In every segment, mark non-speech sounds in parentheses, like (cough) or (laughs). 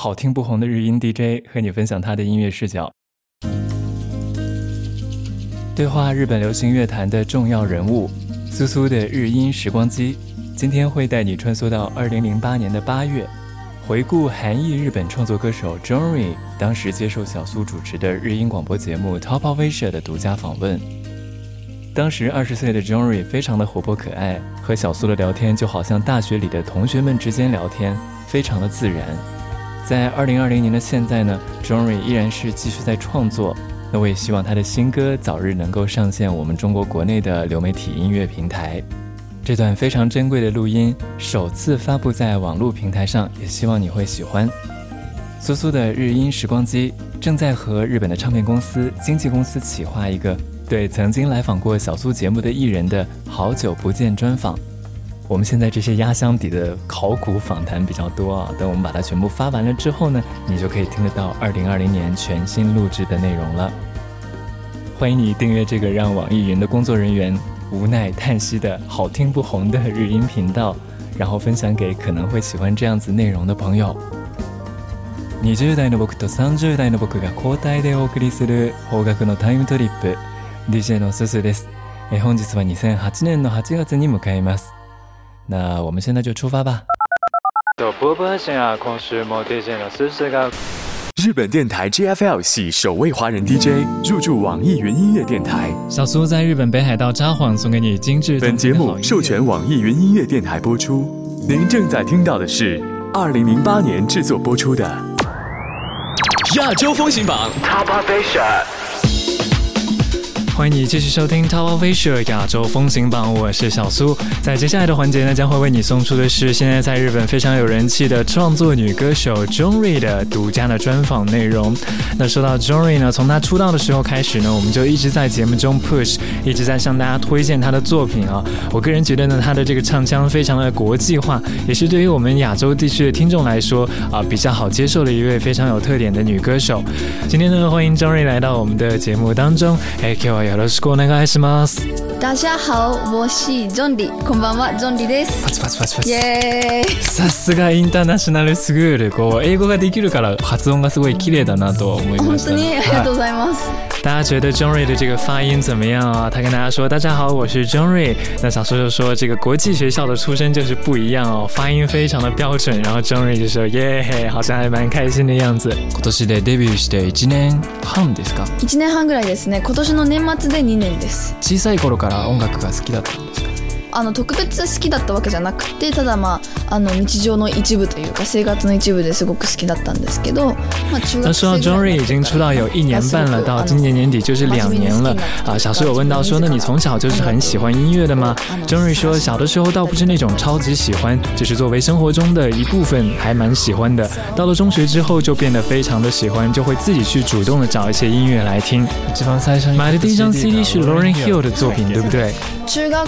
好听不红的日音 DJ 和你分享他的音乐视角，对话日本流行乐坛的重要人物。苏苏的日音时光机，今天会带你穿梭到二零零八年的八月，回顾韩裔日本创作歌手 Johny 当时接受小苏主持的日音广播节目 Top of Asia 的独家访问。当时二十岁的 Johny 非常的活泼可爱，和小苏的聊天就好像大学里的同学们之间聊天，非常的自然。在二零二零年的现在呢，Johny 依然是继续在创作。那我也希望他的新歌早日能够上线我们中国国内的流媒体音乐平台。这段非常珍贵的录音首次发布在网络平台上，也希望你会喜欢。苏苏的日音时光机正在和日本的唱片公司、经纪公司企划一个对曾经来访过小苏节目的艺人的好久不见专访。我们现在这些压箱底的考古访谈比较多啊，等我们把它全部发完了之后呢，你就可以听得到二零二零年全新录制的内容了。欢迎你订阅这个让网易云的工作人员无奈叹息的好听不红的日音频道，然后分享给可能会喜欢这样子内容的朋友。二十代の僕と三十代の僕が交代でお送りする邦楽のタイムトリップ DJ のすすです。え本日は2008年の8月に迎えます。 那我们现在就出发吧。日本电台 JFL 系首位华人 DJ 入驻网易云音乐电台。小苏在日本北海道札幌送给你精致。本节目授权网易云音乐电台播出。您正在听到的是二零零八年制作播出的亚洲风行榜 Top Asia。欢迎你继续收听《Top of Asia 亚洲风行榜》，我是小苏。在接下来的环节呢，将会为你送出的是现在在日本非常有人气的创作女歌手 Jory 的独家的专访内容。那说到 Jory 呢，从她出道的时候开始呢，我们就一直在节目中 push，一直在向大家推荐她的作品啊。我个人觉得呢，她的这个唱腔非常的国际化，也是对于我们亚洲地区的听众来说啊比较好接受的一位非常有特点的女歌手。今天呢，欢迎 Jory 来到我们的节目当中。哎，Q よろしくお願いします。大家好，我是 Johnny。こんばんは、Johnny です。パチパチパチパチ。イエーイ。さすがインターナショナルスクール。こう英語ができるから発音がすごい綺麗だなと思いました。本当にありがとうございます。大家觉得 Johnny 的这个发音怎么样啊？他跟大家说：“大家好，我是 Johnny。”那小叔就说：“这个国际学校的出身就是不一样哦，发音非常的标准。”然后 Johnny 就说：“耶，好像还蛮开心的样子。”今年でデビューして1年半ですか？1年半ぐらいですね。今年の年末で2年です。小さい頃から音楽が好きだったんですか？あの特別好きだったわけじゃなくてただまああの日常の一部というか生活の一部ですごく好きだったんですけど、まあ中学生。那说到 Jory 已经出道有一年半了，到今年年底就是两年了啊。小时候有问到说，那你从小就是很喜欢音乐的吗？Jory 说，小的时候倒不是那种超级喜欢，只是作为生活中的一部分，还蛮喜欢的。到了中学之后就变得非常的喜欢，就会自己去主动的找一些音乐来听。买的第一张 CD 是 Lauren Hill 的作品，对不对？中学校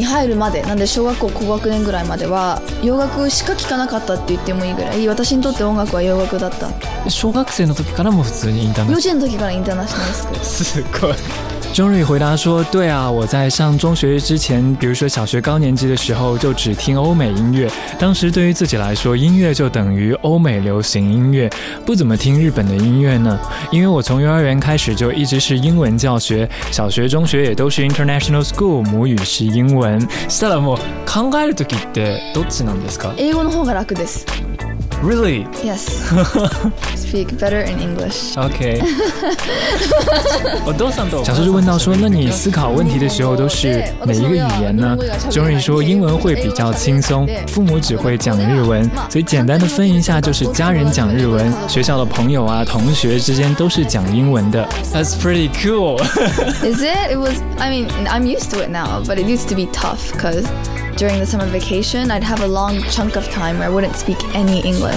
に入るまでなんで小学校高学年ぐらいまでは洋楽しか聴かなかったって言ってもいいぐらい私にとって音楽は洋楽だった。小学生の時からも普通にインターナショナル。幼稚園の時からインターナショナルスクール。(laughs) すごいJory 回答说：“对啊，我在上中学之前，比如说小学高年级的时候，就只听欧美音乐。当时对于自己来说，音乐就等于欧美流行音乐，不怎么听日本的音乐呢。因为我从幼儿园开始就一直是英文教学，小学、中学也都是 International School，母语是英文。したらもう考える時ってどっちなんですか？英語の方が楽です。” Really? Yes. (laughs) Speak better in English. OK. (laughs) (laughs) 小时候就问到说，那你思考问题的时候都是哪一个语言呢？Jory 说英文会比较轻松，父母只会讲日文，所以简单的分一下就是家人讲日文，学校的朋友啊同学之间都是讲英文的。That's pretty cool. Is it? It was. I mean, I'm used to it now, but it used to be tough because during the summer vacation, I'd have a long chunk of time where I wouldn't speak any English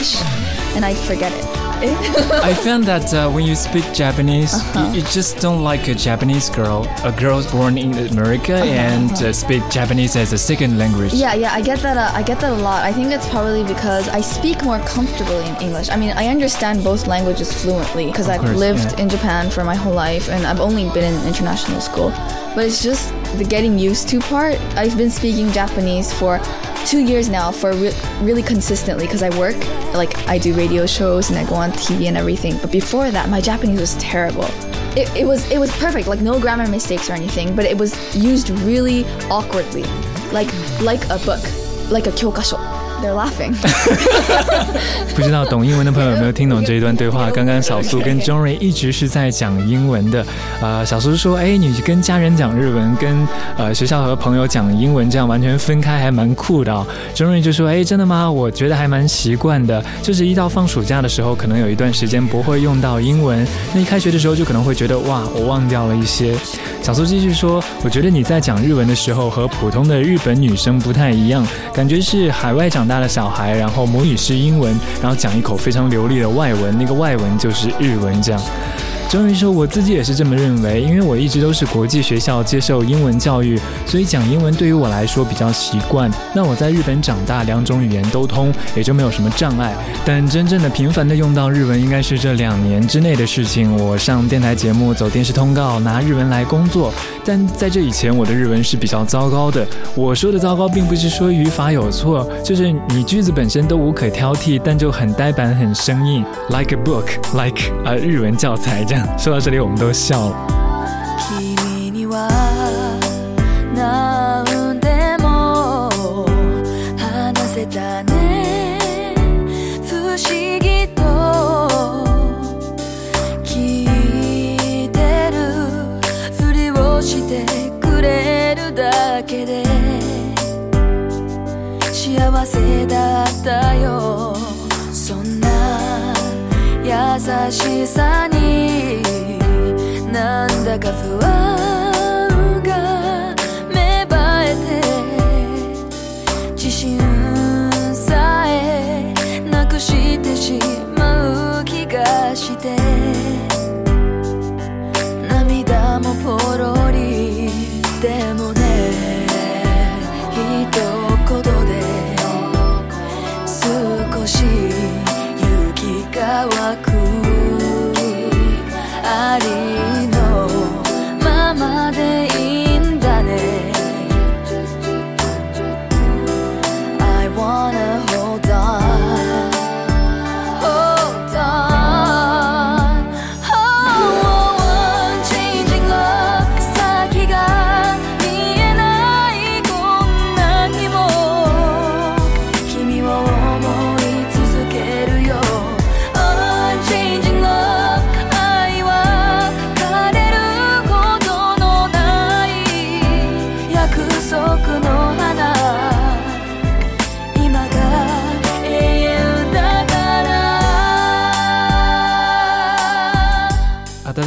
and I'd forget it. (laughs) I found that uh, when you speak Japanese, uh-huh. you, you, just don't like a Japanese girl, a girl born in America uh-huh. and uh, speak Japanese as a second language. Yeah, yeah, I get that. Uh, I get that a lot. I think it's probably because I speak more comfortably in English. I mean, I understand both languages fluently because I've course, lived yeah. in Japan for my whole life and I've only been in international school. But it's just the getting used to part. I've been speaking Japanese for two years now for re- really consistently because I work, like I do radio shows and I go on TV and everything. But before that, my Japanese was terrible. It, it was it was perfect, like no grammar mistakes or anything, but it was used really awkwardly, like like a book, like a kyokasho. They're laughing. (laughs) 不知道懂英文的朋友有没有听懂这一段对话？(laughs) 刚刚小苏跟 j o n r y 一直是在讲英文的。呃，小苏说：“哎，你跟家人讲日文，跟呃学校和朋友讲英文，这样完全分开，还蛮酷的。” j o n r y 就说：“哎，真的吗？我觉得还蛮习惯的。就是一到放暑假的时候，可能有一段时间不会用到英文，那一开学的时候就可能会觉得哇，我忘掉了一些。”小苏继续说：“我觉得你在讲日文的时候和普通的日本女生不太一样，感觉是海外长大的小孩，然后母语是英文，然后讲一口非常流利的外文，那个外文就是日文这样。”终于说，我自己也是这么认为，因为我一直都是国际学校接受英文教育，所以讲英文对于我来说比较习惯。那我在日本长大，两种语言都通，也就没有什么障碍。但真正的频繁的用到日文，应该是这两年之内的事情。我上电台节目、走电视通告，拿日文来工作。但在这以前，我的日文是比较糟糕的。我说的糟糕，并不是说语法有错，就是你句子本身都无可挑剔，但就很呆板、很生硬，like a book，like 啊日文教材这样。说到这里，我们都笑了。せだったよ。そんな優しさになんだか不安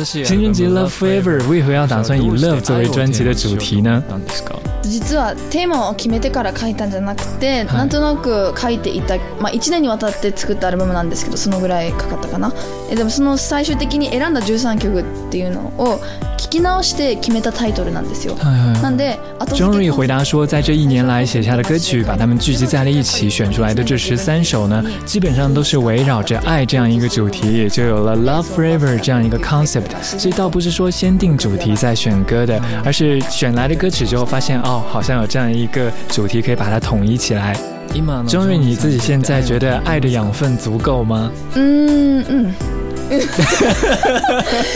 新专辑《Love Forever》为何要打算以 Love 作为专辑的主题呢？実はテーマを決めてから書いたんじゃなくて、はいなんとなく書いていた、まあ、1年にわたって作ったアルバムなんですけどそのぐらいかかったかな えでもその最終的に選んだ13曲っていうのを聞き直して決めたタイトルなんですよなんで後 j o 付 n r け y 回答说，在这一年来写下的歌曲，把它们聚集在了一起，选出来的这十三首呢，基本上都是围绕着爱这样一个主题，也就有了 Love Forever 这样一个 concept。所以倒不是说先定主题再选歌的，而是选来的歌曲之后发现，哦，好像有这样一个主题可以把它统一起来。 j o n r y 你自己现在觉得爱的养分足够吗うーんうん？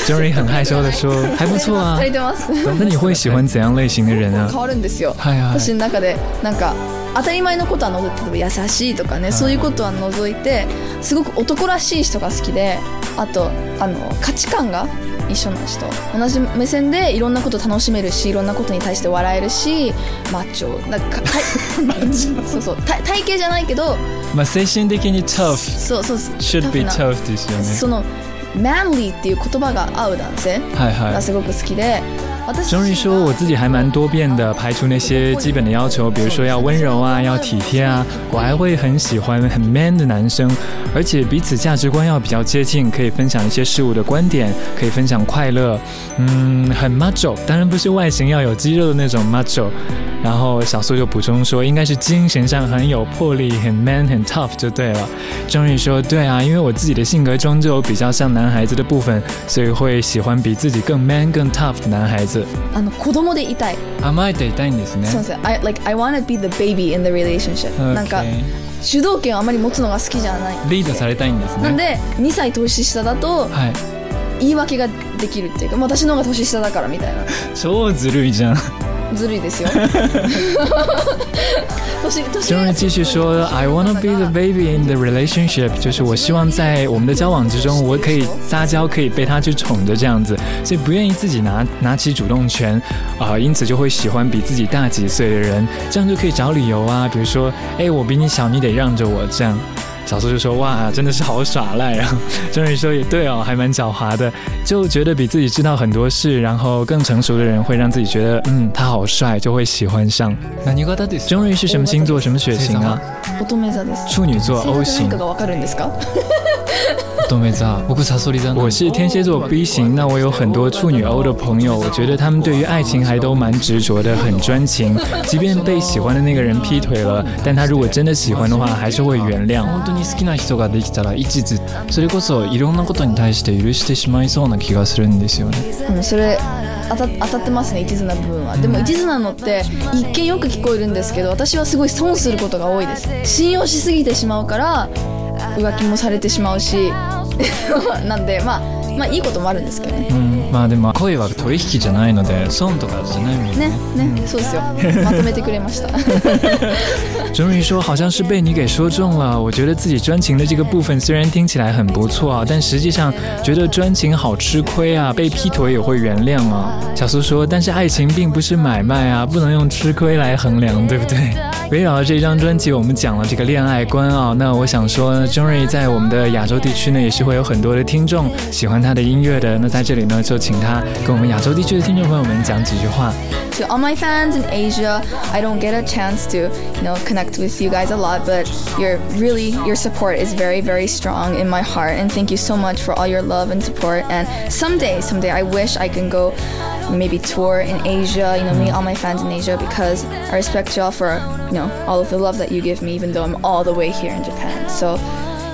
j o n r y 很害羞的说，还不错啊足。りてます那你会喜欢怎样类型的人啊変？わるんですよはいはい。私の中でなんか当たり前のことは除いて例えば優しいとかね、そういうことは除いてすごく男らしい人が好きであとあの価値観が 一緒な人。同じ目線でいろんなこと楽しめるしいろんなことに対して笑えるしマッチョ。なんかか (laughs) そうそう。体体型じゃないけどまあ精神的に tough そうそう should be tough ですよね。なその manly っていう言葉が合う男性はいはい。がすごく好きで私终于说，我自己还蛮多变的，排除那些基本的要求，比如说要温柔啊，要体贴啊，我还会很喜欢很 man 的男生，而且彼此价值观要比较接近，可以分享一些事物的观点，可以分享快乐，嗯，很 macho，当然不是外形要有肌肉的那种 macho。然后小苏就补充说，应该是精神上很有魄力，很 man 很 tough 就对了。终于说，对啊，因为我自己的性格中就有比较像男孩子的部分，所以会喜欢比自己更 man 更 tough 的男孩子。つあの子供でいたい、甘えていたいんですね。そうですね I, like, I wanna be the baby in the relationship、なんか主導権をあまり持つのが好きじゃない。リードされたいんですね。なんで2歳年下だとはい。言い訳ができるっていうかまあ私の方が年下だからみたいな。(laughs) 超ずるいじゃんずるいですよ(laughs) 年年中人继续说，I wanna be the baby in the relationship，就是我希望在我们的交往之中，我可以撒娇，可以被他去宠着这样子，所以不愿意自己拿拿起主动权啊、因此就会喜欢比自己大几岁的人，这样就可以找理由啊，比如说，哎，我比你小，你得让着我这样。 小苏就说：“哇，真的是好耍赖啊！”钟宇说：“也对哦，还蛮狡猾的，就觉得比自己知道很多事，然后更成熟的人会让自己觉得，嗯，他好帅，就会喜欢上。”钟宇是什么星座？什么血型啊？乙女座です处女座 O 型性格。がわかるんですか我是天蝎座 B 型，那我有很多处女 O 的朋友，我觉得他们对于愛情还都蛮执着的，很专情。即便被喜欢的那个人劈腿了，但他如果真的喜欢的話，还是会原谅。 に好きな人ができたら一途。それこそいろんなことに対して許してしまいそうな気がするんですよね。うんそれ当た当たってますね一途な部分は。でも一途なのって一見よく聞こえるんですけど私はすごい損することが多いです。信用しすぎてしまうから浮気もされてしまうし。(laughs) なんでまあまあいいこともあるんですけどね。うんまあでも恋は取引じゃないので損とかじゃないもんねねねそうですよまとめてくれました钟宇说：“(laughs) (laughs) 好像是被你给说中了。我觉得自己专情的这个部分虽然听起来很不错啊，但实际上觉得专情好吃亏啊，被劈腿也会原谅啊。”小苏说：“但是爱情并不是买卖啊，不能用吃亏来衡量，对不对？”围绕着这张专辑，我们讲了这个恋爱观啊。那我想说，钟瑞在我们的亚洲地区呢，也是会有很多的听众喜欢他的音乐的。那在这里呢，就 请他跟我们亚洲地区的听众朋友们讲几句话。 to all my fans in Asia, I don't get a chance to, you know, connect with you guys a lot, but you're really your support is very, very strong in my heart, and thank you so much for all your love and support. And someday, someday, I wish I can go, maybe tour in Asia, you know, meet all my fans in Asia because I respect y'all for, you know, all of the love that you give me, even though I'm all the way here in Japan. So,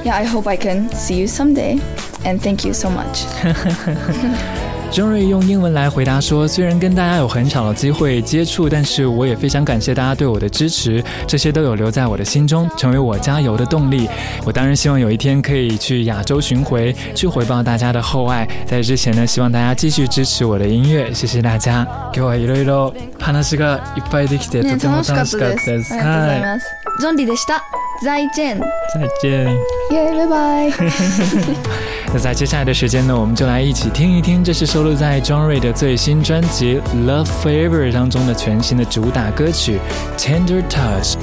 yeah, I hope I can see you someday, and thank you so much. (laughs) 钟瑞用英文来回答说：“虽然跟大家有很少的机会接触，但是我也非常感谢大家对我的支持，这些都有留在我的心中，成为我加油的动力。我当然希望有一天可以去亚洲巡回，去回报大家的厚爱。在之前呢，希望大家继續支持我的音乐，谢谢大家。今日はいろいろ話がいっぱいできてとね、ても楽しかっ楽したかっです。たです。ありがとうございはます。ジョンリでした。再见。い、再见。イェーイバイバイ。 那在接下来的时间呢，我们就来一起听一听，这是收录在庄瑞的最新专辑《Love Forever》当中的全新的主打歌曲《Tender Touch》。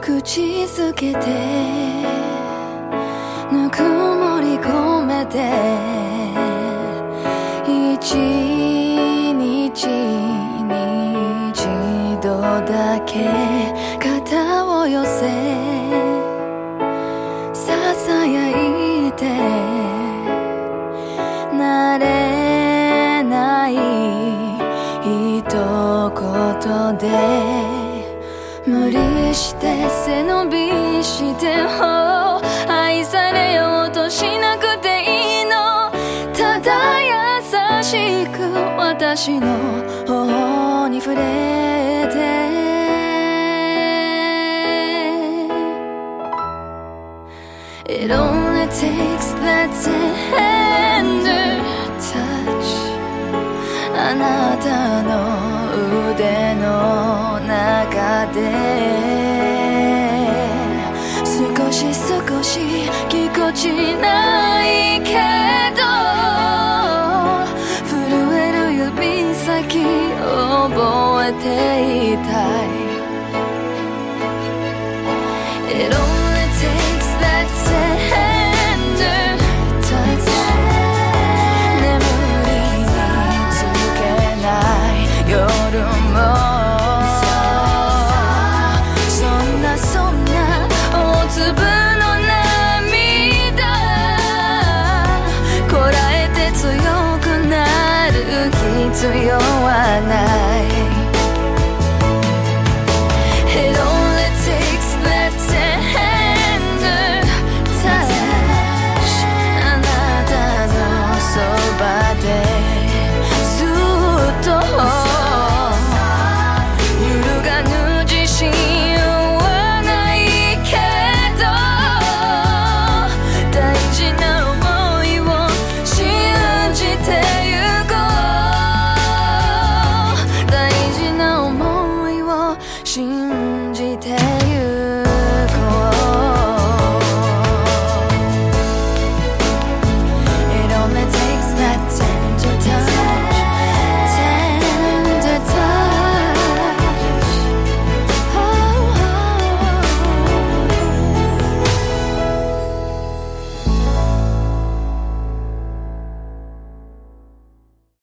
口づけてぬくもり込めて一日に一度だけ肩を寄せ て慣れない一言で無理して背伸びしても愛されようとしなくていいのただ優しく私の頬に触れて It only takes that tender touch. あなたの腕の中で少し少しぎこちないけど震える指先覚えていたい 않아.